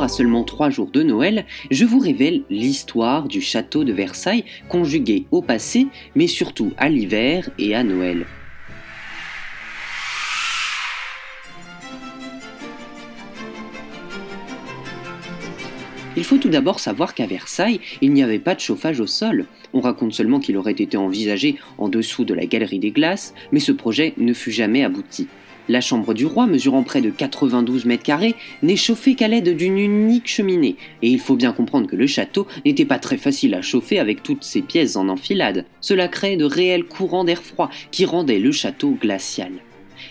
à seulement trois jours de Noël, je vous révèle l'histoire du château de Versailles conjuguée au passé, mais surtout à l'hiver et à Noël. Il faut tout d'abord savoir qu'à Versailles, il n'y avait pas de chauffage au sol. On raconte seulement qu'il aurait été envisagé en dessous de la galerie des glaces, mais ce projet ne fut jamais abouti. La chambre du roi, mesurant près de 92 mètres carrés, n'est chauffée qu'à l'aide d'une unique cheminée, et il faut bien comprendre que le château n'était pas très facile à chauffer avec toutes ses pièces en enfilade. Cela créait de réels courants d'air froid qui rendaient le château glacial.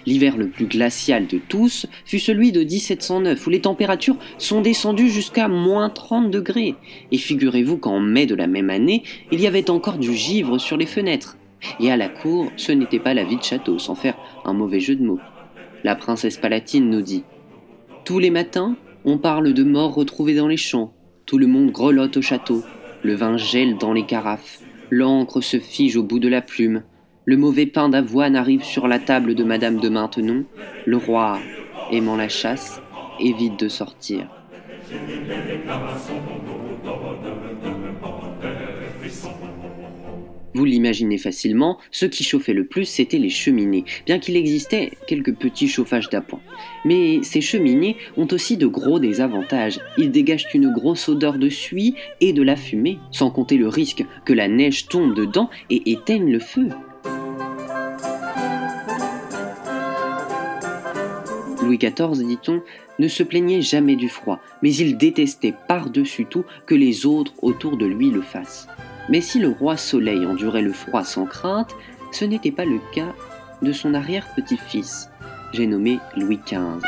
L'hiver le plus glacial de tous fut celui de 1709, où les températures sont descendues jusqu'à moins 30 degrés. Et figurez-vous qu'en mai de la même année, il y avait encore du givre sur les fenêtres. Et à la cour, ce n'était pas la vie de château, sans faire un mauvais jeu de mots. La princesse palatine nous dit Tous les matins, on parle de morts retrouvés dans les champs. Tout le monde grelotte au château. Le vin gèle dans les carafes. L'encre se fige au bout de la plume. Le mauvais pain d'avoine arrive sur la table de Madame de Maintenon. Le roi, aimant la chasse, évite de sortir. Vous l'imaginez facilement, ce qui chauffait le plus, c'était les cheminées, bien qu'il existait quelques petits chauffages d'appoint. Mais ces cheminées ont aussi de gros désavantages. Ils dégagent une grosse odeur de suie et de la fumée, sans compter le risque que la neige tombe dedans et éteigne le feu. Louis XIV, dit-on, ne se plaignait jamais du froid, mais il détestait par-dessus tout que les autres autour de lui le fassent. Mais si le roi Soleil endurait le froid sans crainte, ce n'était pas le cas de son arrière-petit-fils, j'ai nommé Louis XV.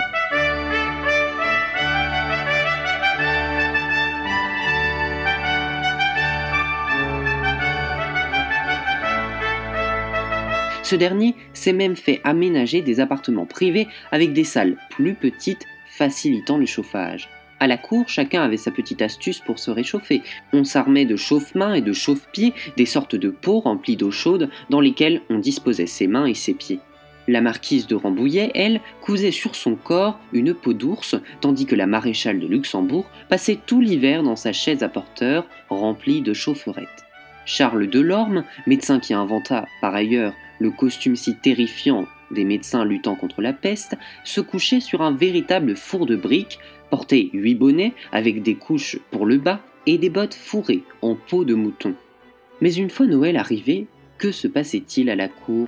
Ce dernier s'est même fait aménager des appartements privés avec des salles plus petites facilitant le chauffage. À la cour, chacun avait sa petite astuce pour se réchauffer. On s'armait de chauffe-mains et de chauffe-pieds, des sortes de pots remplis d'eau chaude dans lesquels on disposait ses mains et ses pieds. La marquise de Rambouillet, elle, cousait sur son corps une peau d'ours, tandis que la maréchale de Luxembourg passait tout l'hiver dans sa chaise à porteur remplie de chaufferettes. Charles Delorme, médecin qui inventa par ailleurs le costume si terrifiant des médecins luttant contre la peste, se couchait sur un véritable four de briques portait huit bonnets avec des couches pour le bas et des bottes fourrées en peau de mouton. Mais une fois Noël arrivé, que se passait-il à la cour?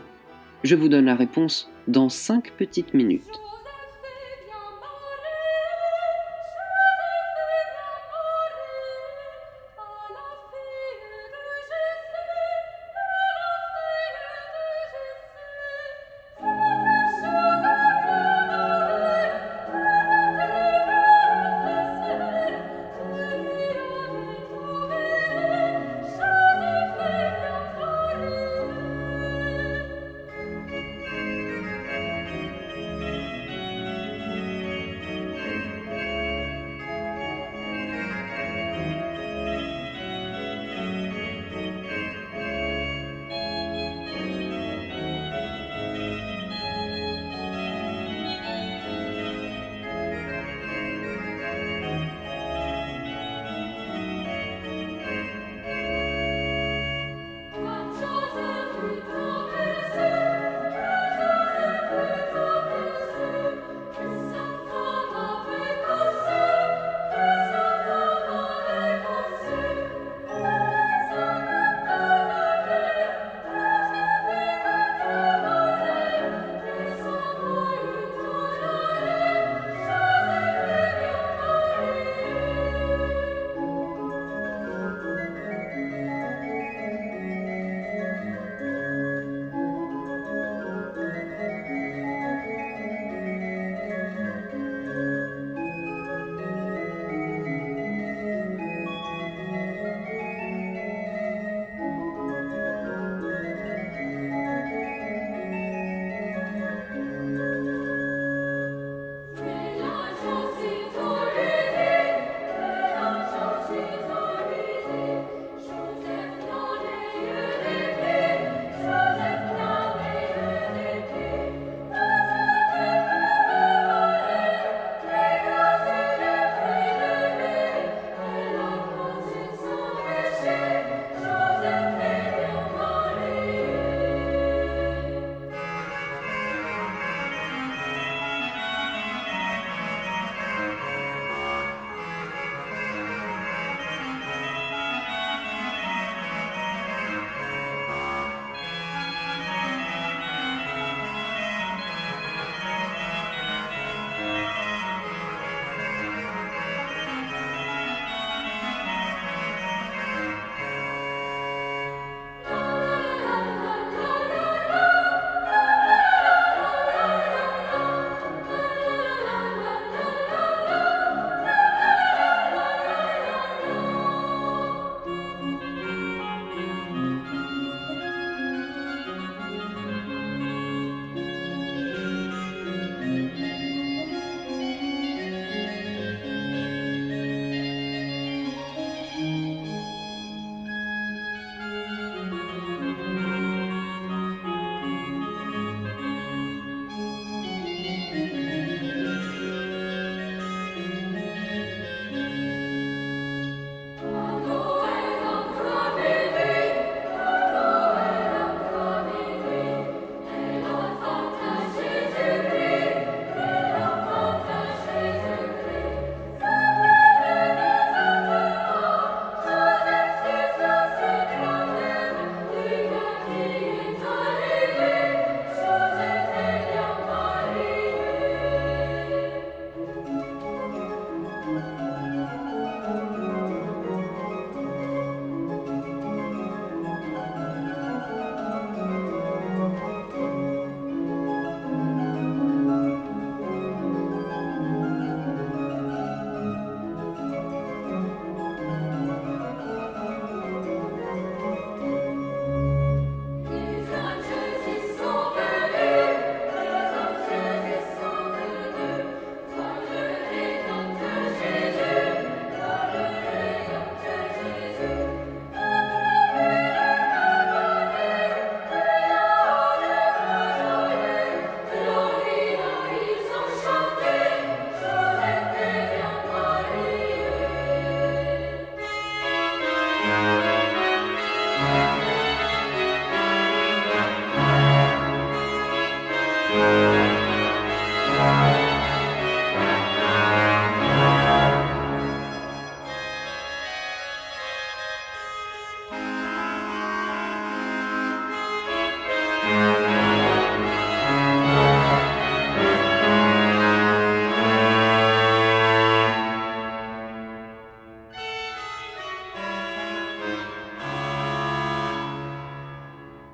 Je vous donne la réponse dans cinq petites minutes.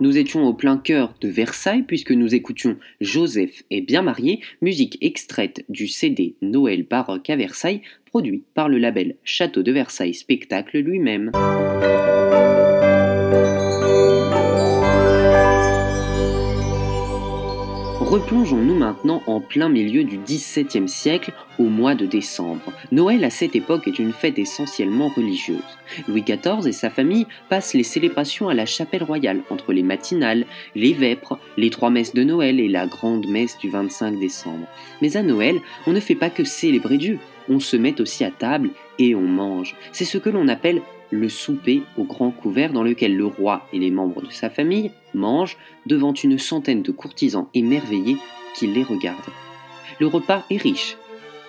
Nous étions au plein cœur de Versailles puisque nous écoutions Joseph est bien marié, musique extraite du CD Noël baroque à Versailles, produit par le label Château de Versailles Spectacle lui-même. Replongeons-nous maintenant en plein milieu du XVIIe siècle, au mois de décembre. Noël à cette époque est une fête essentiellement religieuse. Louis XIV et sa famille passent les célébrations à la chapelle royale, entre les matinales, les vêpres, les trois messes de Noël et la grande messe du 25 décembre. Mais à Noël, on ne fait pas que célébrer Dieu, on se met aussi à table et on mange. C'est ce que l'on appelle le souper au grand couvert dans lequel le roi et les membres de sa famille mangent devant une centaine de courtisans émerveillés qui les regardent. Le repas est riche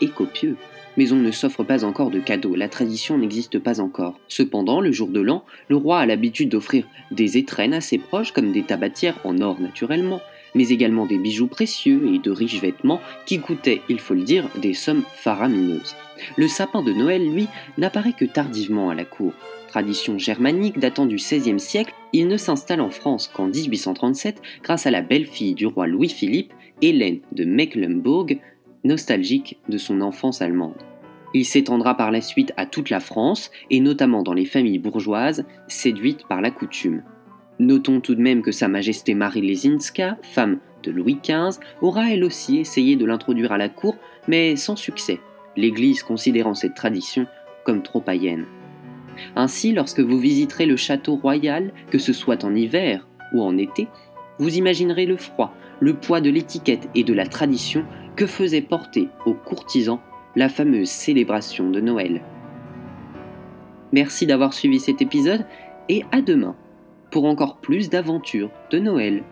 et copieux, mais on ne s'offre pas encore de cadeaux, la tradition n'existe pas encore. Cependant, le jour de l'an, le roi a l'habitude d'offrir des étrennes à ses proches, comme des tabatières en or naturellement, mais également des bijoux précieux et de riches vêtements qui coûtaient, il faut le dire, des sommes faramineuses. Le sapin de Noël, lui, n'apparaît que tardivement à la cour. Tradition germanique datant du XVIe siècle, il ne s'installe en France qu'en 1837 grâce à la belle-fille du roi Louis-Philippe, Hélène de Mecklembourg, nostalgique de son enfance allemande. Il s'étendra par la suite à toute la France, et notamment dans les familles bourgeoises, séduites par la coutume. Notons tout de même que Sa Majesté Marie Lesinska, femme de Louis XV, aura elle aussi essayé de l'introduire à la cour, mais sans succès, l'Église considérant cette tradition comme trop païenne. Ainsi, lorsque vous visiterez le château royal, que ce soit en hiver ou en été, vous imaginerez le froid, le poids de l'étiquette et de la tradition que faisait porter aux courtisans la fameuse célébration de Noël. Merci d'avoir suivi cet épisode et à demain pour encore plus d'aventures de Noël.